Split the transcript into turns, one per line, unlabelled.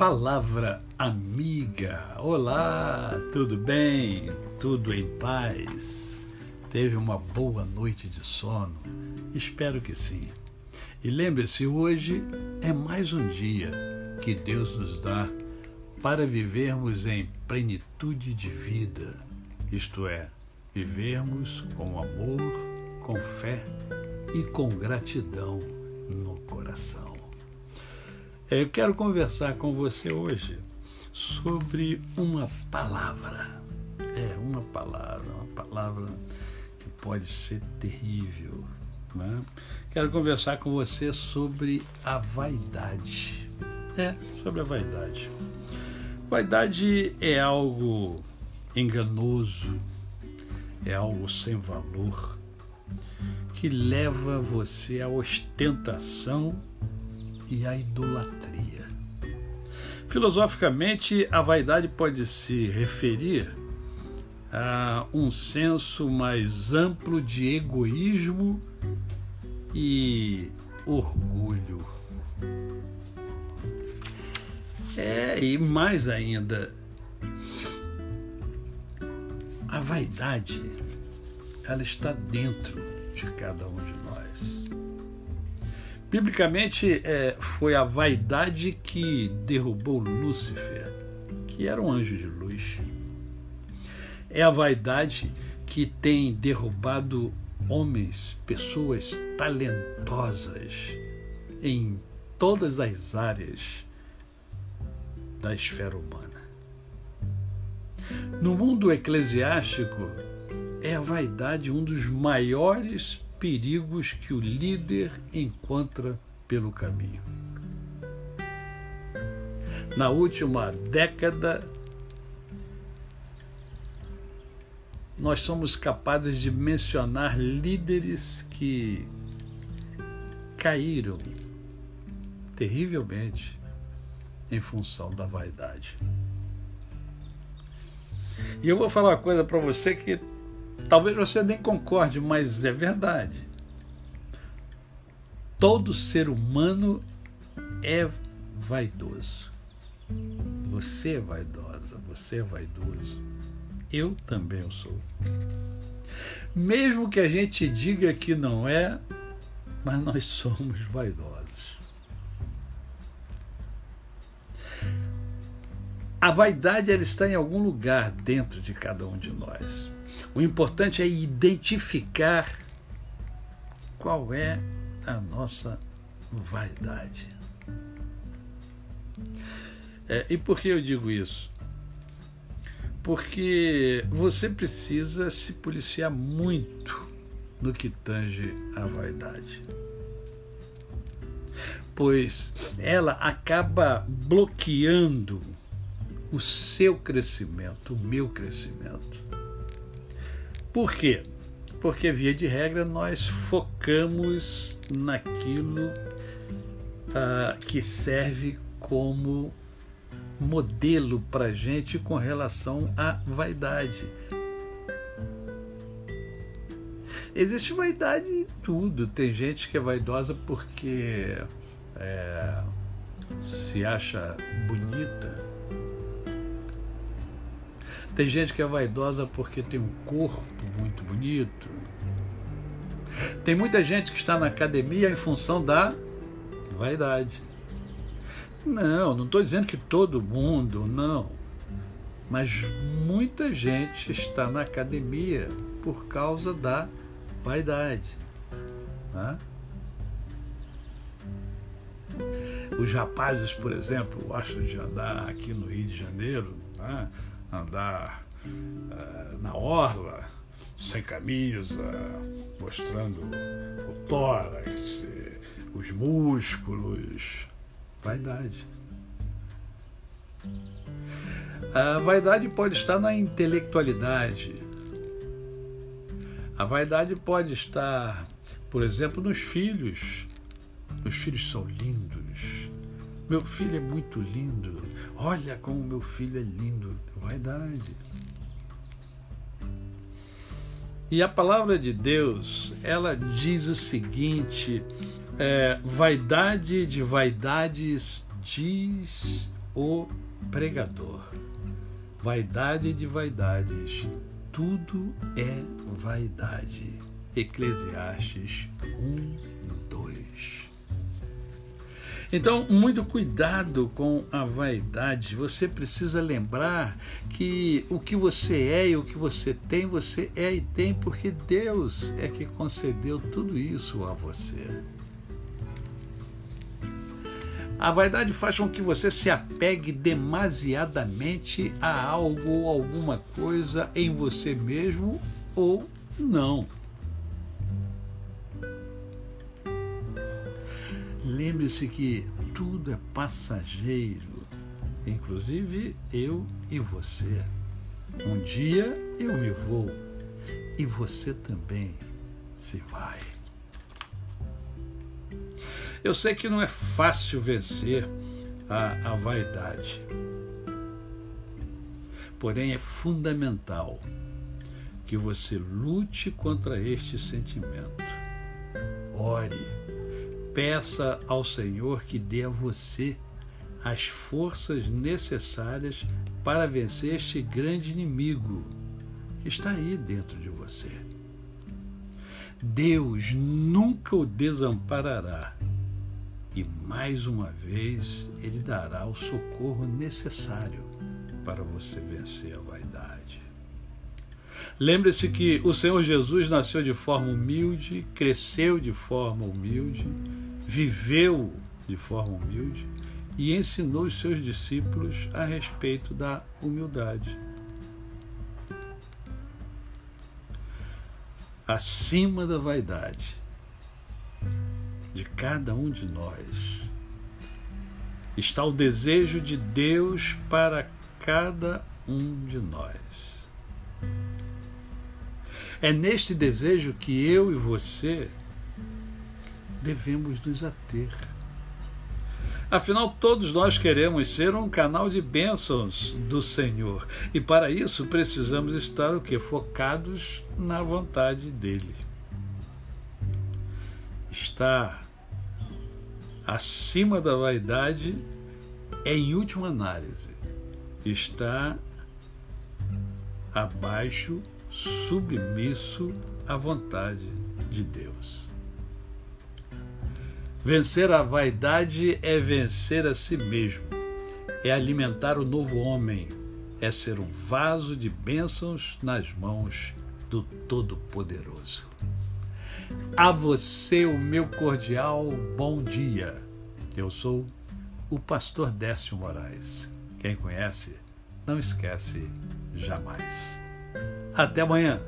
Palavra amiga. Olá, tudo bem? Tudo em paz? Teve uma boa noite de sono? Espero que sim. E lembre-se, hoje é mais um dia que Deus nos dá para vivermos em plenitude de vida, isto é, vivermos com amor, com fé e com gratidão no coração. Eu quero conversar com você hoje sobre uma palavra. É, uma palavra, uma palavra que pode ser terrível. Né? Quero conversar com você sobre a vaidade. É, sobre a vaidade. Vaidade é algo enganoso, é algo sem valor, que leva você à ostentação e a idolatria. Filosoficamente, a vaidade pode se referir a um senso mais amplo de egoísmo e orgulho. É, e mais ainda, a vaidade, ela está dentro de cada um de nós. Biblicamente, é, foi a vaidade que derrubou Lúcifer, que era um anjo de luz. É a vaidade que tem derrubado homens, pessoas talentosas em todas as áreas da esfera humana. No mundo eclesiástico, é a vaidade um dos maiores perigos que o líder encontra pelo caminho. Na última década, nós somos capazes de mencionar líderes que caíram terrivelmente em função da vaidade. E eu vou falar uma coisa para você que Talvez você nem concorde, mas é verdade. Todo ser humano é vaidoso. Você é vaidosa, você é vaidoso. Eu também sou. Mesmo que a gente diga que não é, mas nós somos vaidosos. A vaidade ela está em algum lugar dentro de cada um de nós. O importante é identificar qual é a nossa vaidade. É, e por que eu digo isso? Porque você precisa se policiar muito no que tange a vaidade. Pois ela acaba bloqueando o seu crescimento, o meu crescimento. Por quê? Porque, via de regra, nós focamos naquilo uh, que serve como modelo para gente com relação à vaidade. Existe vaidade em tudo. Tem gente que é vaidosa porque é, se acha bonita tem gente que é vaidosa porque tem um corpo muito bonito. Tem muita gente que está na academia em função da vaidade. Não, não estou dizendo que todo mundo, não. Mas muita gente está na academia por causa da vaidade. Né? Os rapazes, por exemplo, gostam de andar aqui no Rio de Janeiro, né? Andar uh, na orla, sem camisa, mostrando o tórax, os músculos. Vaidade. A vaidade pode estar na intelectualidade. A vaidade pode estar, por exemplo, nos filhos. Os filhos são lindos. Meu filho é muito lindo. Olha como meu filho é lindo. Vaidade. E a palavra de Deus, ela diz o seguinte: é, vaidade de vaidades diz o pregador. Vaidade de vaidades, tudo é vaidade. Eclesiastes 1, 2. Então, muito cuidado com a vaidade. Você precisa lembrar que o que você é e o que você tem, você é e tem porque Deus é que concedeu tudo isso a você. A vaidade faz com que você se apegue demasiadamente a algo ou alguma coisa em você mesmo ou não. Lembre-se que tudo é passageiro, inclusive eu e você. Um dia eu me vou e você também se vai. Eu sei que não é fácil vencer a, a vaidade, porém é fundamental que você lute contra este sentimento. Ore, peça ao Senhor que dê a você as forças necessárias para vencer este grande inimigo que está aí dentro de você. Deus nunca o desamparará e mais uma vez ele dará o socorro necessário para você vencer a vaidade. Lembre-se que o Senhor Jesus nasceu de forma humilde, cresceu de forma humilde, viveu de forma humilde e ensinou os seus discípulos a respeito da humildade. Acima da vaidade, de cada um de nós está o desejo de Deus para cada um de nós. É neste desejo que eu e você devemos nos ater. Afinal, todos nós queremos ser um canal de bênçãos do Senhor. E para isso precisamos estar o que? Focados na vontade dele está acima da vaidade é, em última análise, está abaixo, submisso à vontade de Deus. Vencer a vaidade é vencer a si mesmo, é alimentar o novo homem, é ser um vaso de bênçãos nas mãos do Todo-Poderoso. A você o meu cordial bom dia. Eu sou o pastor Décio Moraes. Quem conhece, não esquece jamais. Até amanhã.